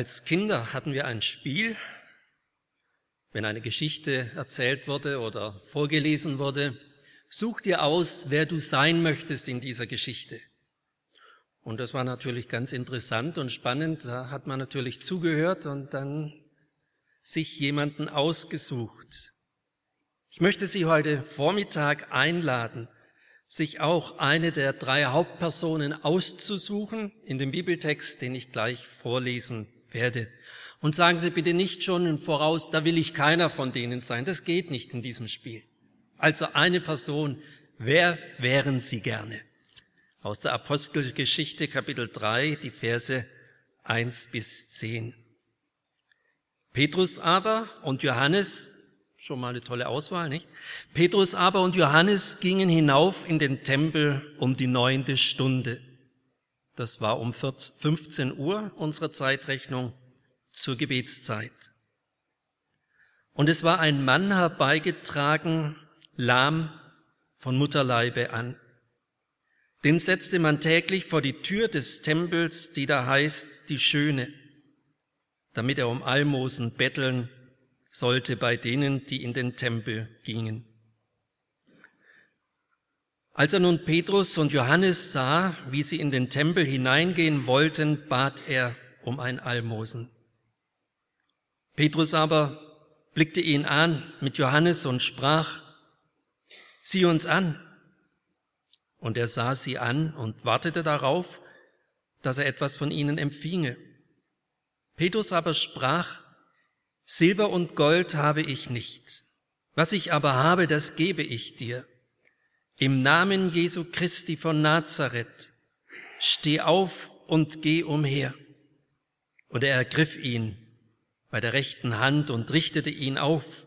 Als Kinder hatten wir ein Spiel, wenn eine Geschichte erzählt wurde oder vorgelesen wurde, such dir aus, wer du sein möchtest in dieser Geschichte. Und das war natürlich ganz interessant und spannend. Da hat man natürlich zugehört und dann sich jemanden ausgesucht. Ich möchte Sie heute Vormittag einladen, sich auch eine der drei Hauptpersonen auszusuchen in dem Bibeltext, den ich gleich vorlesen werde. Und sagen Sie bitte nicht schon im Voraus, da will ich keiner von denen sein. Das geht nicht in diesem Spiel. Also eine Person, wer wären Sie gerne? Aus der Apostelgeschichte Kapitel 3, die Verse 1 bis 10. Petrus aber und Johannes, schon mal eine tolle Auswahl, nicht? Petrus aber und Johannes gingen hinauf in den Tempel um die neunte Stunde. Das war um 15 Uhr unserer Zeitrechnung zur Gebetszeit. Und es war ein Mann herbeigetragen, lahm von Mutterleibe an. Den setzte man täglich vor die Tür des Tempels, die da heißt, die Schöne, damit er um Almosen betteln sollte bei denen, die in den Tempel gingen. Als er nun Petrus und Johannes sah, wie sie in den Tempel hineingehen wollten, bat er um ein Almosen. Petrus aber blickte ihn an mit Johannes und sprach, sieh uns an. Und er sah sie an und wartete darauf, dass er etwas von ihnen empfinge. Petrus aber sprach, Silber und Gold habe ich nicht. Was ich aber habe, das gebe ich dir. Im Namen Jesu Christi von Nazareth, steh auf und geh umher. Und er ergriff ihn bei der rechten Hand und richtete ihn auf.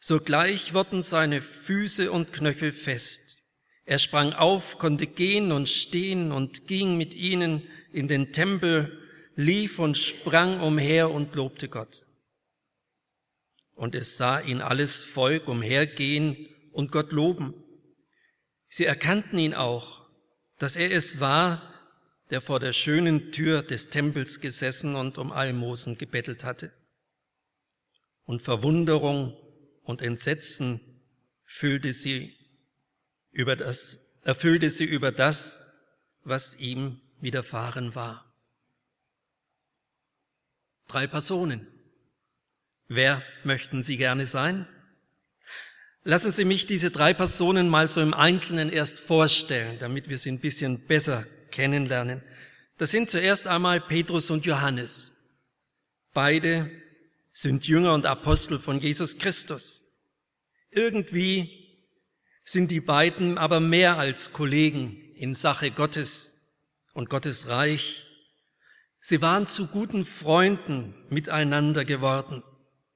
Sogleich wurden seine Füße und Knöchel fest. Er sprang auf, konnte gehen und stehen und ging mit ihnen in den Tempel, lief und sprang umher und lobte Gott. Und es sah ihn alles Volk umhergehen und Gott loben. Sie erkannten ihn auch, dass er es war, der vor der schönen Tür des Tempels gesessen und um Almosen gebettelt hatte. Und Verwunderung und Entsetzen füllte sie über das, erfüllte sie über das, was ihm widerfahren war. Drei Personen. Wer möchten Sie gerne sein? Lassen Sie mich diese drei Personen mal so im Einzelnen erst vorstellen, damit wir sie ein bisschen besser kennenlernen. Das sind zuerst einmal Petrus und Johannes. Beide sind Jünger und Apostel von Jesus Christus. Irgendwie sind die beiden aber mehr als Kollegen in Sache Gottes und Gottes Reich. Sie waren zu guten Freunden miteinander geworden.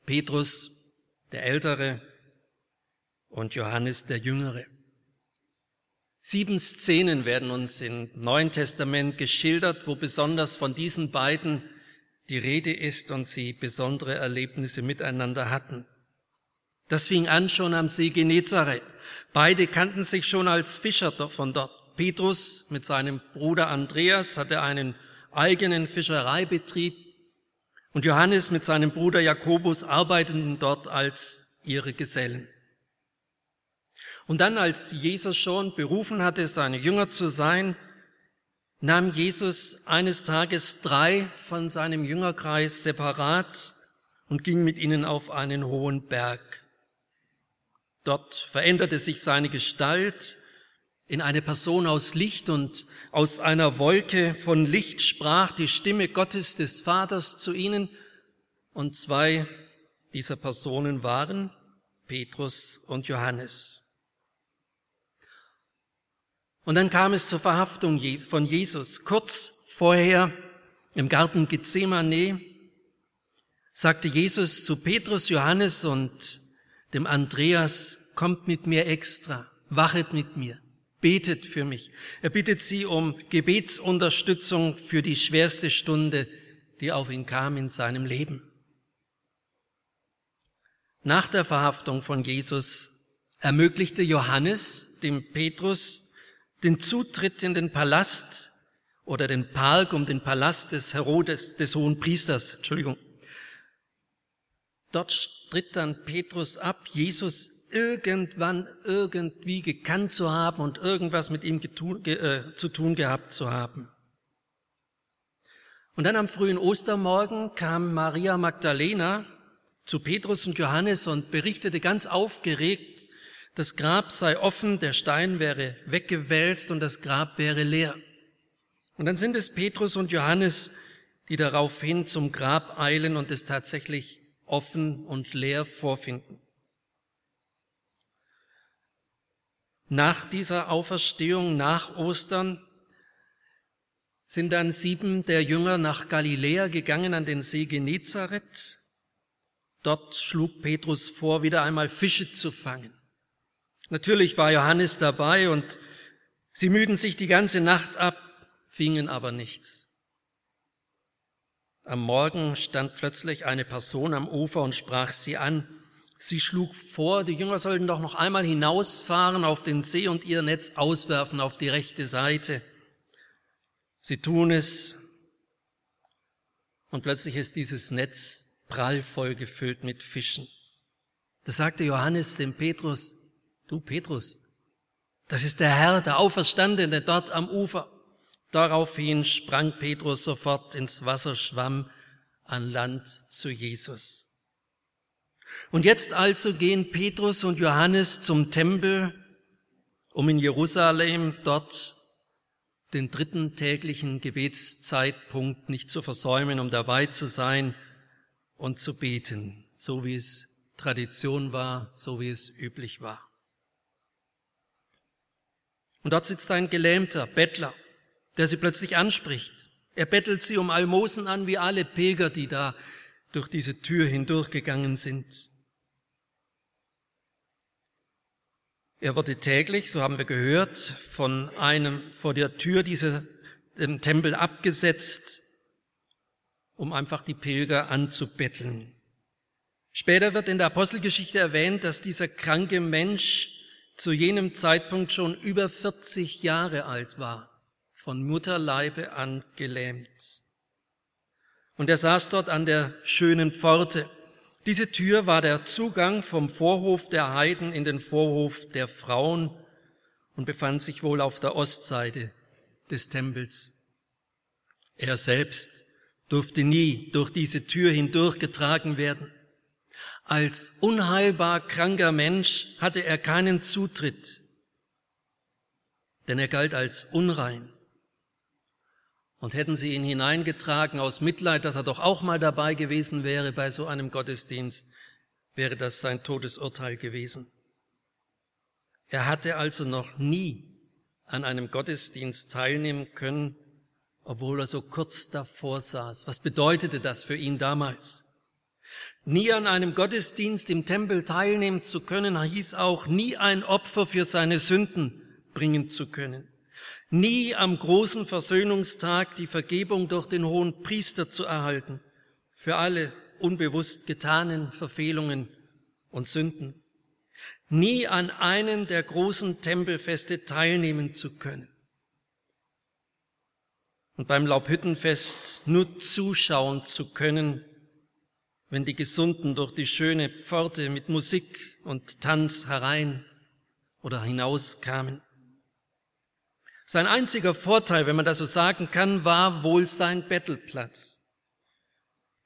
Petrus, der Ältere, und Johannes der Jüngere. Sieben Szenen werden uns im Neuen Testament geschildert, wo besonders von diesen beiden die Rede ist und sie besondere Erlebnisse miteinander hatten. Das fing an schon am See Genezareth. Beide kannten sich schon als Fischer von dort. Petrus mit seinem Bruder Andreas hatte einen eigenen Fischereibetrieb und Johannes mit seinem Bruder Jakobus arbeiteten dort als ihre Gesellen. Und dann, als Jesus schon berufen hatte, seine Jünger zu sein, nahm Jesus eines Tages drei von seinem Jüngerkreis separat und ging mit ihnen auf einen hohen Berg. Dort veränderte sich seine Gestalt in eine Person aus Licht und aus einer Wolke von Licht sprach die Stimme Gottes des Vaters zu ihnen. Und zwei dieser Personen waren Petrus und Johannes. Und dann kam es zur Verhaftung von Jesus. Kurz vorher Im Garten Gethsemane sagte Jesus zu Petrus, Johannes und dem Andreas, kommt mit mir extra, wachet mit mir, betet für mich. Er bittet sie um Gebetsunterstützung für die schwerste Stunde, die auf ihn kam in seinem Leben. Nach der Verhaftung von Jesus ermöglichte Johannes dem Petrus den Zutritt in den Palast oder den Park um den Palast des Herodes, des hohen Priesters, Entschuldigung. Dort stritt dann Petrus ab, Jesus irgendwann irgendwie gekannt zu haben und irgendwas mit ihm getun, ge, äh, zu tun gehabt zu haben. Und dann am frühen Ostermorgen kam Maria Magdalena zu Petrus und Johannes und berichtete ganz aufgeregt, das Grab sei offen, der Stein wäre weggewälzt und das Grab wäre leer. Und dann sind es Petrus und Johannes, die daraufhin zum Grab eilen und es tatsächlich offen und leer vorfinden. Nach dieser Auferstehung, nach Ostern, sind dann sieben der Jünger nach Galiläa gegangen an den See Genezareth. Dort schlug Petrus vor, wieder einmal Fische zu fangen. Natürlich war Johannes dabei und sie müden sich die ganze Nacht ab, fingen aber nichts. Am Morgen stand plötzlich eine Person am Ufer und sprach sie an. Sie schlug vor, die Jünger sollten doch noch einmal hinausfahren auf den See und ihr Netz auswerfen auf die rechte Seite. Sie tun es und plötzlich ist dieses Netz prallvoll gefüllt mit Fischen. Da sagte Johannes dem Petrus, du Petrus, das ist der Herr, der Auferstandene dort am Ufer. Daraufhin sprang Petrus sofort ins Wasser, schwamm an Land zu Jesus. Und jetzt also gehen Petrus und Johannes zum Tempel, um in Jerusalem dort den dritten täglichen Gebetszeitpunkt nicht zu versäumen, um dabei zu sein und zu beten, so wie es Tradition war, so wie es üblich war. Und dort sitzt ein gelähmter Bettler der sie plötzlich anspricht. Er bettelt sie um Almosen an, wie alle Pilger, die da durch diese Tür hindurchgegangen sind. Er wurde täglich, so haben wir gehört, von einem vor der Tür dieser dem Tempel abgesetzt, um einfach die Pilger anzubetteln. Später wird in der Apostelgeschichte erwähnt, dass dieser kranke Mensch zu jenem Zeitpunkt schon über 40 Jahre alt war von Mutterleibe an gelähmt. Und er saß dort an der schönen Pforte. Diese Tür war der Zugang vom Vorhof der Heiden in den Vorhof der Frauen und befand sich wohl auf der Ostseite des Tempels. Er selbst durfte nie durch diese Tür hindurchgetragen werden. Als unheilbar kranker Mensch hatte er keinen Zutritt, denn er galt als unrein. Und hätten sie ihn hineingetragen aus Mitleid, dass er doch auch mal dabei gewesen wäre bei so einem Gottesdienst, wäre das sein Todesurteil gewesen. Er hatte also noch nie an einem Gottesdienst teilnehmen können, obwohl er so kurz davor saß. Was bedeutete das für ihn damals? Nie an einem Gottesdienst im Tempel teilnehmen zu können, hieß auch nie ein Opfer für seine Sünden bringen zu können. Nie am großen Versöhnungstag die Vergebung durch den hohen Priester zu erhalten für alle unbewusst getanen Verfehlungen und Sünden, nie an einem der großen Tempelfeste teilnehmen zu können. Und beim Laubhüttenfest nur zuschauen zu können, wenn die Gesunden durch die schöne Pforte mit Musik und Tanz herein oder hinaus kamen. Sein einziger Vorteil, wenn man das so sagen kann, war wohl sein Bettelplatz.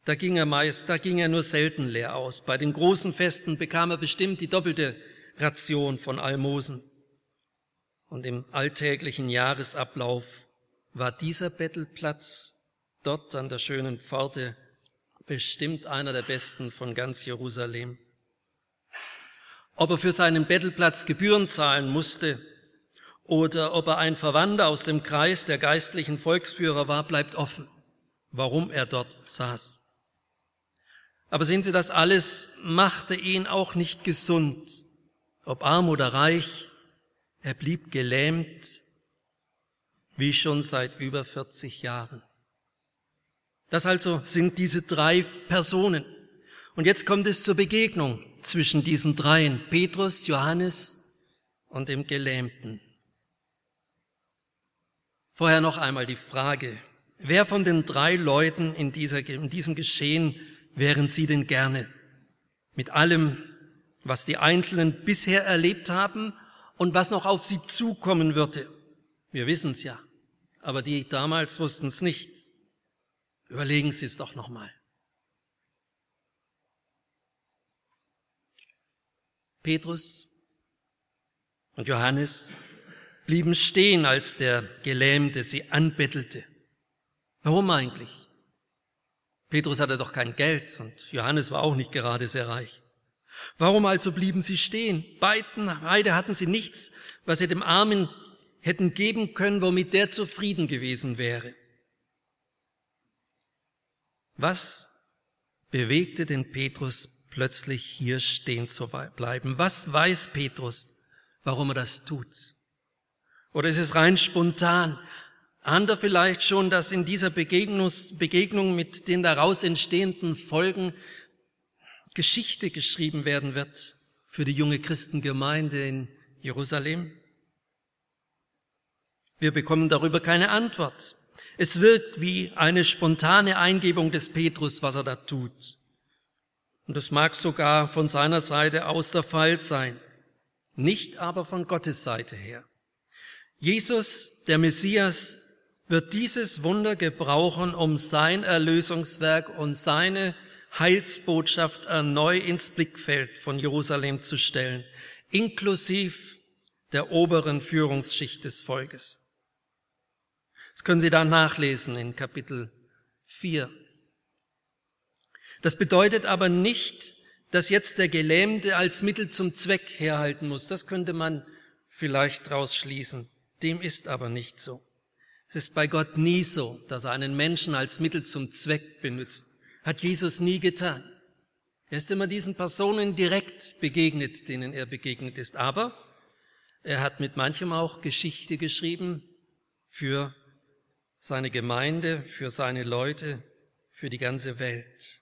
Da ging er meist, da ging er nur selten leer aus. Bei den großen Festen bekam er bestimmt die doppelte Ration von Almosen. Und im alltäglichen Jahresablauf war dieser Bettelplatz dort an der schönen Pforte bestimmt einer der besten von ganz Jerusalem. Ob er für seinen Bettelplatz Gebühren zahlen musste, oder ob er ein Verwandter aus dem Kreis der geistlichen Volksführer war, bleibt offen. warum er dort saß. Aber sehen Sie, das alles machte ihn auch nicht gesund. Ob arm oder reich, er blieb gelähmt, wie schon seit über 40 Jahren. Das also sind diese drei Personen. Und jetzt kommt es zur Begegnung zwischen diesen dreien, Petrus, Johannes und dem Gelähmten. Vorher noch einmal die Frage, wer von den drei Leuten in, dieser, in diesem Geschehen wären Sie denn gerne? Mit allem, was die Einzelnen bisher erlebt haben und was noch auf sie zukommen würde. Wir wissen es ja, aber die damals wussten es nicht. Überlegen Sie es doch nochmal. Petrus und Johannes blieben stehen, als der Gelähmte sie anbettelte. Warum eigentlich? Petrus hatte doch kein Geld und Johannes war auch nicht gerade sehr reich. Warum also blieben sie stehen? Beiden, beide hatten sie nichts, was sie dem Armen hätten geben können, womit der zufrieden gewesen wäre. Was bewegte den Petrus plötzlich hier stehen zu bleiben? Was weiß Petrus, warum er das tut? Oder ist es rein spontan? Ahnt er vielleicht schon, dass in dieser Begegnung mit den daraus entstehenden Folgen Geschichte geschrieben werden wird für die junge Christengemeinde in Jerusalem? Wir bekommen darüber keine Antwort. Es wirkt wie eine spontane Eingebung des Petrus, was er da tut. Und das mag sogar von seiner Seite aus der Fall sein, nicht aber von Gottes Seite her. Jesus, der Messias, wird dieses Wunder gebrauchen, um sein Erlösungswerk und seine Heilsbotschaft erneut ins Blickfeld von Jerusalem zu stellen, inklusiv der oberen Führungsschicht des Volkes. Das können Sie da nachlesen in Kapitel 4. Das bedeutet aber nicht, dass jetzt der Gelähmte als Mittel zum Zweck herhalten muss. Das könnte man vielleicht daraus schließen. Dem ist aber nicht so. Es ist bei Gott nie so, dass er einen Menschen als Mittel zum Zweck benutzt. Hat Jesus nie getan. Er ist immer diesen Personen direkt begegnet, denen er begegnet ist. Aber er hat mit manchem auch Geschichte geschrieben für seine Gemeinde, für seine Leute, für die ganze Welt.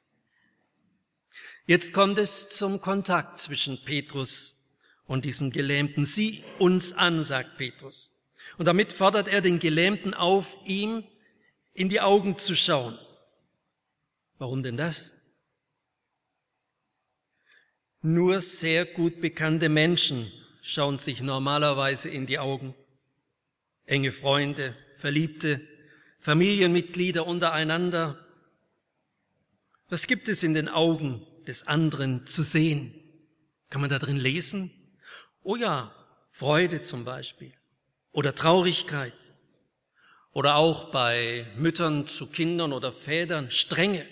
Jetzt kommt es zum Kontakt zwischen Petrus und diesem Gelähmten. Sieh uns an, sagt Petrus. Und damit fordert er den Gelähmten auf, ihm in die Augen zu schauen. Warum denn das? Nur sehr gut bekannte Menschen schauen sich normalerweise in die Augen. Enge Freunde, Verliebte, Familienmitglieder untereinander. Was gibt es in den Augen des anderen zu sehen? Kann man da drin lesen? Oh ja, Freude zum Beispiel oder Traurigkeit oder auch bei Müttern zu Kindern oder Vätern Strenge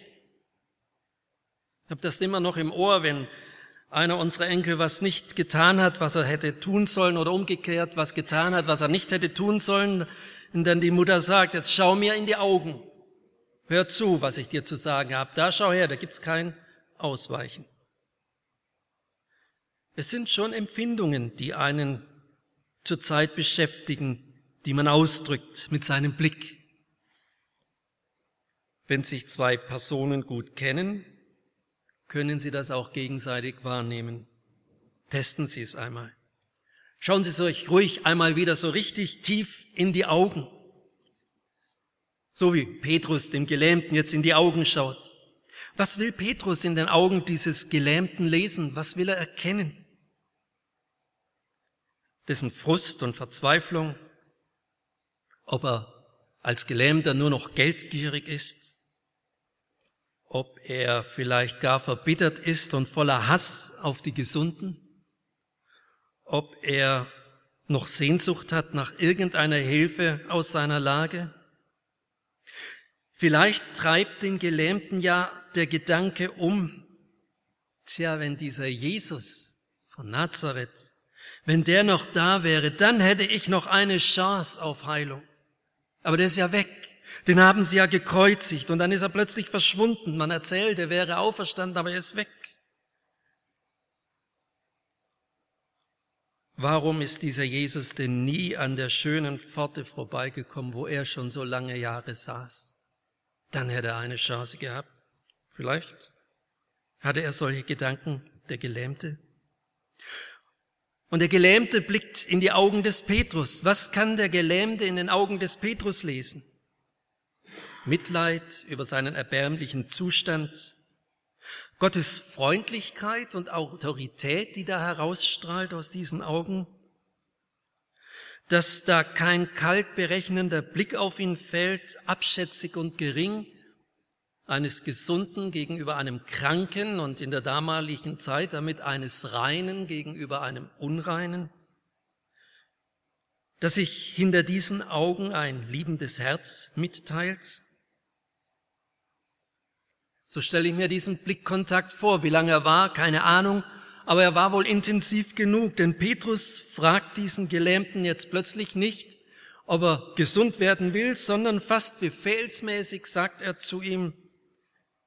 ich habe das immer noch im Ohr, wenn einer unserer Enkel was nicht getan hat, was er hätte tun sollen oder umgekehrt was getan hat, was er nicht hätte tun sollen. Und dann die Mutter sagt, jetzt schau mir in die Augen. Hör zu, was ich dir zu sagen habe. Da schau her, da gibt's kein Ausweichen. Es sind schon Empfindungen, die einen zurzeit beschäftigen, die man ausdrückt mit seinem Blick. Wenn sich zwei Personen gut kennen, können Sie das auch gegenseitig wahrnehmen. Testen Sie es einmal. Schauen Sie es euch ruhig einmal wieder so richtig tief in die Augen. So wie Petrus dem Gelähmten jetzt in die Augen schaut. Was will Petrus in den Augen dieses Gelähmten lesen? Was will er erkennen? Dessen Frust und Verzweiflung? Ob er als Gelähmter nur noch geldgierig ist? Ob er vielleicht gar verbittert ist und voller Hass auf die Gesunden, ob er noch Sehnsucht hat nach irgendeiner Hilfe aus seiner Lage. Vielleicht treibt den Gelähmten ja der Gedanke um, tja, wenn dieser Jesus von Nazareth, wenn der noch da wäre, dann hätte ich noch eine Chance auf Heilung. Aber der ist ja weg. Den haben sie ja gekreuzigt und dann ist er plötzlich verschwunden. Man erzählt, er wäre auferstanden, aber er ist weg. Warum ist dieser Jesus denn nie an der schönen Pforte vorbeigekommen, wo er schon so lange Jahre saß? Dann hätte er eine Chance gehabt. Vielleicht hatte er solche Gedanken, der Gelähmte. Und der Gelähmte blickt in die Augen des Petrus. Was kann der Gelähmte in den Augen des Petrus lesen? Mitleid über seinen erbärmlichen Zustand, Gottes Freundlichkeit und Autorität, die da herausstrahlt aus diesen Augen, dass da kein kalt berechnender Blick auf ihn fällt, abschätzig und gering, eines Gesunden gegenüber einem Kranken und in der damaligen Zeit damit eines Reinen gegenüber einem Unreinen, dass sich hinter diesen Augen ein liebendes Herz mitteilt, so stelle ich mir diesen Blickkontakt vor. Wie lange er war, keine Ahnung, aber er war wohl intensiv genug, denn Petrus fragt diesen Gelähmten jetzt plötzlich nicht, ob er gesund werden will, sondern fast befehlsmäßig sagt er zu ihm,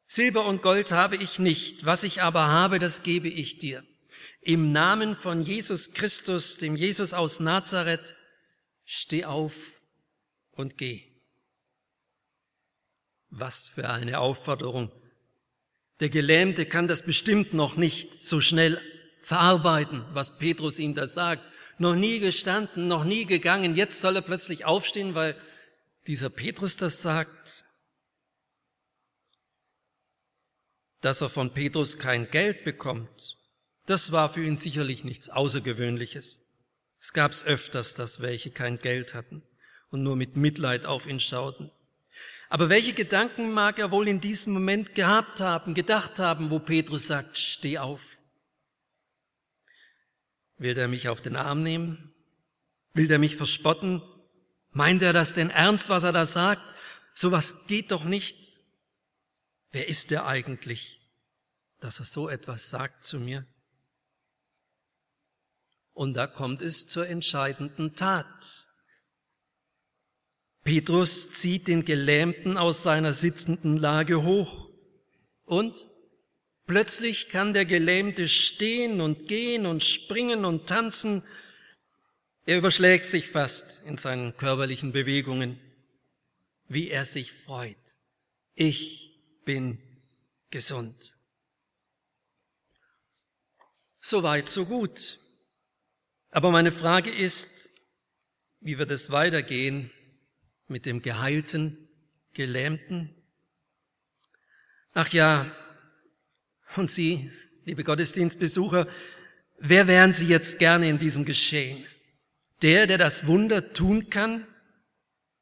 Silber und Gold habe ich nicht, was ich aber habe, das gebe ich dir. Im Namen von Jesus Christus, dem Jesus aus Nazareth, steh auf und geh. Was für eine Aufforderung. Der Gelähmte kann das bestimmt noch nicht so schnell verarbeiten, was Petrus ihm da sagt. Noch nie gestanden, noch nie gegangen. Jetzt soll er plötzlich aufstehen, weil dieser Petrus das sagt. Dass er von Petrus kein Geld bekommt, das war für ihn sicherlich nichts Außergewöhnliches. Es gab's öfters, dass welche kein Geld hatten und nur mit Mitleid auf ihn schauten. Aber welche Gedanken mag er wohl in diesem Moment gehabt haben, gedacht haben, wo Petrus sagt, steh auf? Will er mich auf den Arm nehmen? Will er mich verspotten? Meint er das denn ernst, was er da sagt? Sowas geht doch nicht. Wer ist er eigentlich, dass er so etwas sagt zu mir? Und da kommt es zur entscheidenden Tat. Petrus zieht den Gelähmten aus seiner sitzenden Lage hoch und plötzlich kann der Gelähmte stehen und gehen und springen und tanzen. Er überschlägt sich fast in seinen körperlichen Bewegungen, wie er sich freut. Ich bin gesund. So weit, so gut. Aber meine Frage ist, wie wird es weitergehen mit dem geheilten, gelähmten. Ach ja, und Sie, liebe Gottesdienstbesucher, wer wären Sie jetzt gerne in diesem Geschehen? Der, der das Wunder tun kann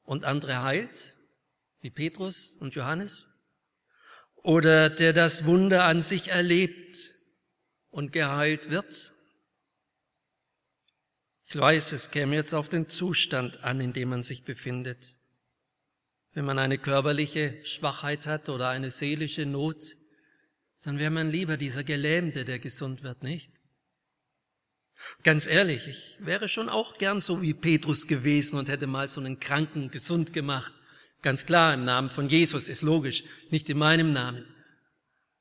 und andere heilt, wie Petrus und Johannes? Oder der das Wunder an sich erlebt und geheilt wird? Ich weiß, es käme jetzt auf den Zustand an, in dem man sich befindet. Wenn man eine körperliche Schwachheit hat oder eine seelische Not, dann wäre man lieber dieser Gelähmte, der gesund wird, nicht? Ganz ehrlich, ich wäre schon auch gern so wie Petrus gewesen und hätte mal so einen Kranken gesund gemacht. Ganz klar, im Namen von Jesus ist logisch, nicht in meinem Namen.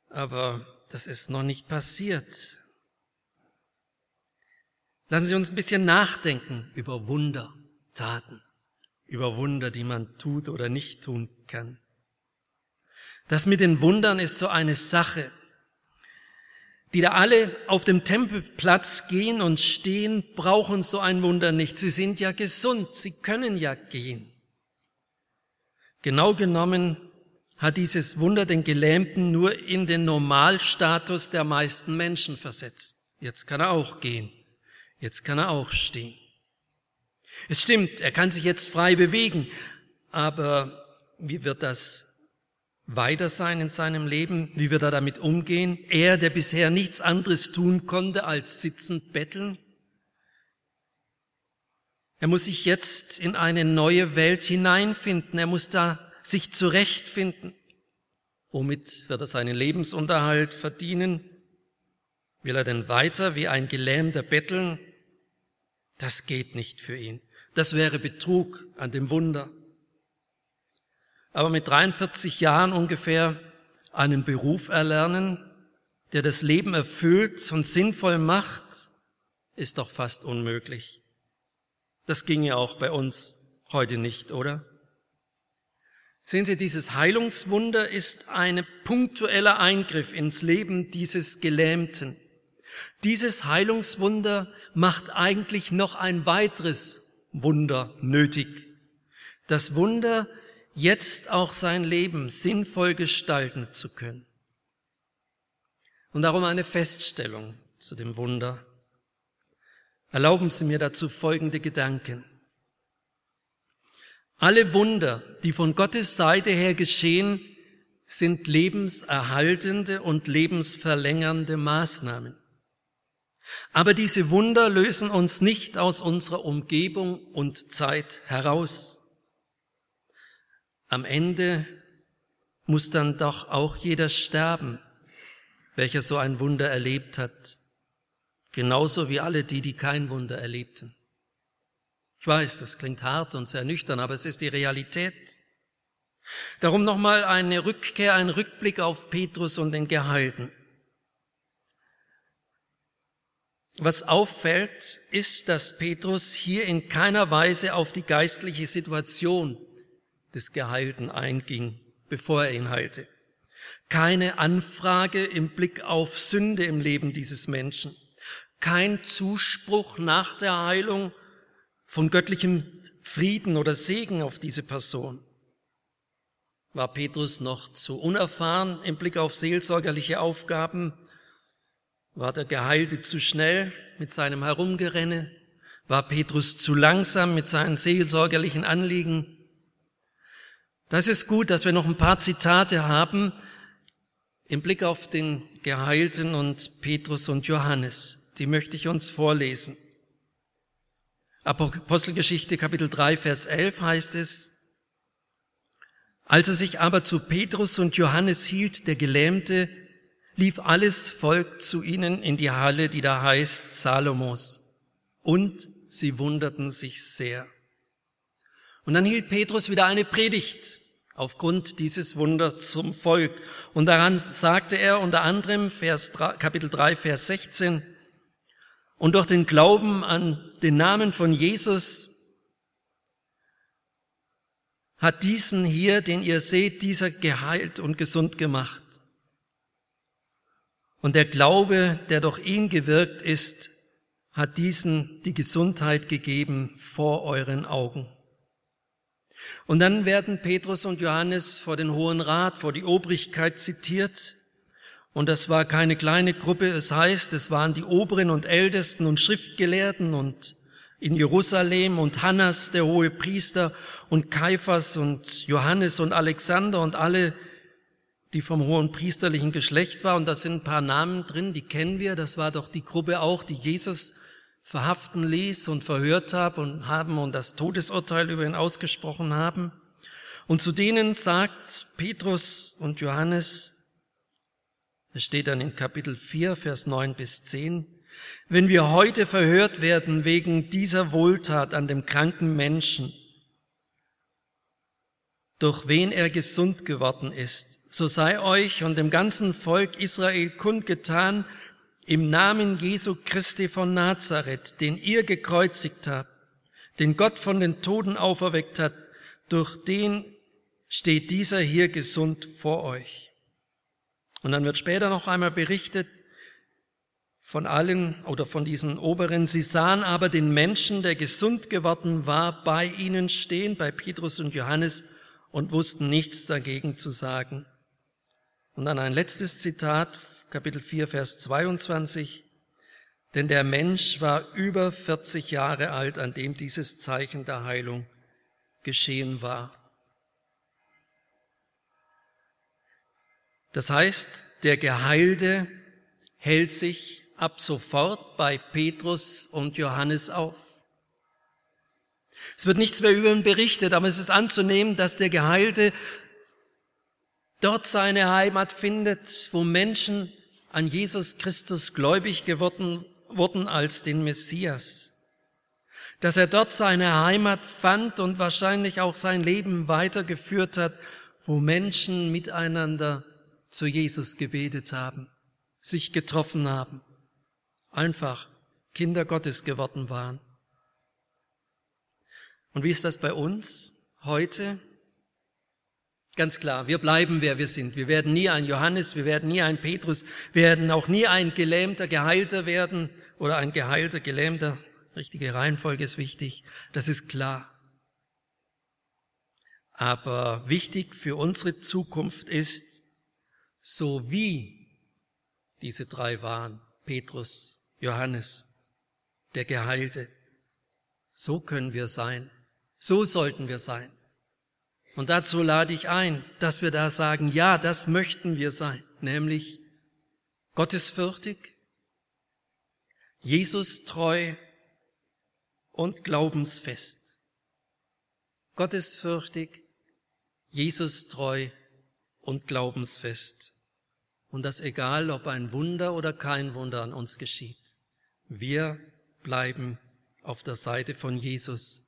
Aber das ist noch nicht passiert. Lassen Sie uns ein bisschen nachdenken über Wunder, Taten über Wunder, die man tut oder nicht tun kann. Das mit den Wundern ist so eine Sache, die da alle auf dem Tempelplatz gehen und stehen, brauchen so ein Wunder nicht. Sie sind ja gesund, sie können ja gehen. Genau genommen hat dieses Wunder den Gelähmten nur in den Normalstatus der meisten Menschen versetzt. Jetzt kann er auch gehen. Jetzt kann er auch stehen. Es stimmt, er kann sich jetzt frei bewegen, aber wie wird das weiter sein in seinem Leben? Wie wird er damit umgehen? Er, der bisher nichts anderes tun konnte als sitzend betteln? Er muss sich jetzt in eine neue Welt hineinfinden. Er muss da sich zurechtfinden. Womit wird er seinen Lebensunterhalt verdienen? Will er denn weiter wie ein Gelähmter betteln? Das geht nicht für ihn. Das wäre Betrug an dem Wunder. aber mit 43 Jahren ungefähr einen Beruf erlernen, der das Leben erfüllt und sinnvoll macht, ist doch fast unmöglich. Das ginge auch bei uns heute nicht, oder? Sehen Sie, dieses Heilungswunder ist ein punktueller Eingriff ins Leben dieses Gelähmten. Dieses Heilungswunder macht eigentlich noch ein weiteres Wunder nötig. Das Wunder, jetzt auch sein Leben sinnvoll gestalten zu können. Und darum eine Feststellung zu dem Wunder. Erlauben Sie mir dazu folgende Gedanken. Alle Wunder, die von Gottes Seite her geschehen, sind lebenserhaltende und lebensverlängernde Maßnahmen. Aber diese Wunder lösen uns nicht aus unserer Umgebung und Zeit heraus. Am Ende muss dann doch auch jeder sterben, welcher so ein Wunder erlebt hat, genauso wie alle die, die kein Wunder erlebten. Ich weiß, das klingt hart und sehr nüchtern, aber es ist die Realität. Darum nochmal eine Rückkehr, ein Rückblick auf Petrus und den Geheilten. Was auffällt, ist, dass Petrus hier in keiner Weise auf die geistliche Situation des Geheilten einging, bevor er ihn heilte. Keine Anfrage im Blick auf Sünde im Leben dieses Menschen. Kein Zuspruch nach der Heilung von göttlichem Frieden oder Segen auf diese Person. War Petrus noch zu unerfahren im Blick auf seelsorgerliche Aufgaben? War der Geheilte zu schnell mit seinem Herumgerenne? War Petrus zu langsam mit seinen seelsorgerlichen Anliegen? Das ist gut, dass wir noch ein paar Zitate haben im Blick auf den Geheilten und Petrus und Johannes. Die möchte ich uns vorlesen. Apostelgeschichte Kapitel 3, Vers 11 heißt es, als er sich aber zu Petrus und Johannes hielt, der Gelähmte, lief alles Volk zu ihnen in die Halle, die da heißt Salomos. Und sie wunderten sich sehr. Und dann hielt Petrus wieder eine Predigt aufgrund dieses Wunders zum Volk. Und daran sagte er unter anderem Vers 3, Kapitel 3, Vers 16, und durch den Glauben an den Namen von Jesus hat diesen hier, den ihr seht, dieser geheilt und gesund gemacht. Und der Glaube, der durch ihn gewirkt ist, hat diesen die Gesundheit gegeben vor euren Augen. Und dann werden Petrus und Johannes vor den Hohen Rat, vor die Obrigkeit zitiert und das war keine kleine Gruppe. Es heißt, es waren die Oberen und Ältesten und Schriftgelehrten und in Jerusalem und Hannas, der hohe Priester und Kaiphas und Johannes und Alexander und alle, die vom hohen priesterlichen Geschlecht war. Und da sind ein paar Namen drin, die kennen wir. Das war doch die Gruppe auch, die Jesus verhaften ließ und verhört haben und haben und das Todesurteil über ihn ausgesprochen haben. Und zu denen sagt Petrus und Johannes, es steht dann in Kapitel 4, Vers 9 bis 10. Wenn wir heute verhört werden wegen dieser Wohltat an dem kranken Menschen, durch wen er gesund geworden ist, so sei euch und dem ganzen Volk Israel kundgetan, im Namen Jesu Christi von Nazareth, den ihr gekreuzigt habt, den Gott von den Toten auferweckt hat, durch den steht dieser hier gesund vor euch. Und dann wird später noch einmal berichtet von allen oder von diesen Oberen. Sie sahen aber den Menschen, der gesund geworden war, bei ihnen stehen, bei Petrus und Johannes und wussten nichts dagegen zu sagen. Und dann ein letztes Zitat, Kapitel 4, Vers 22. Denn der Mensch war über 40 Jahre alt, an dem dieses Zeichen der Heilung geschehen war. Das heißt, der Geheilte hält sich ab sofort bei Petrus und Johannes auf. Es wird nichts mehr über ihn berichtet, aber es ist anzunehmen, dass der Geheilte dort seine Heimat findet, wo Menschen an Jesus Christus gläubig geworden wurden als den Messias. Dass er dort seine Heimat fand und wahrscheinlich auch sein Leben weitergeführt hat wo Menschen miteinander zu Jesus gebetet haben, sich getroffen haben, einfach Kinder Gottes geworden waren. Und wie ist das bei uns heute? Ganz klar, wir bleiben, wer wir sind. Wir werden nie ein Johannes, wir werden nie ein Petrus, wir werden auch nie ein gelähmter Geheilter werden oder ein geheilter Gelähmter. Richtige Reihenfolge ist wichtig, das ist klar. Aber wichtig für unsere Zukunft ist, so wie diese drei waren, Petrus, Johannes, der Geheilte, so können wir sein, so sollten wir sein. Und dazu lade ich ein, dass wir da sagen, ja, das möchten wir sein, nämlich gottesfürchtig, Jesus treu und glaubensfest. Gottesfürchtig, Jesus treu und glaubensfest. Und das egal, ob ein Wunder oder kein Wunder an uns geschieht. Wir bleiben auf der Seite von Jesus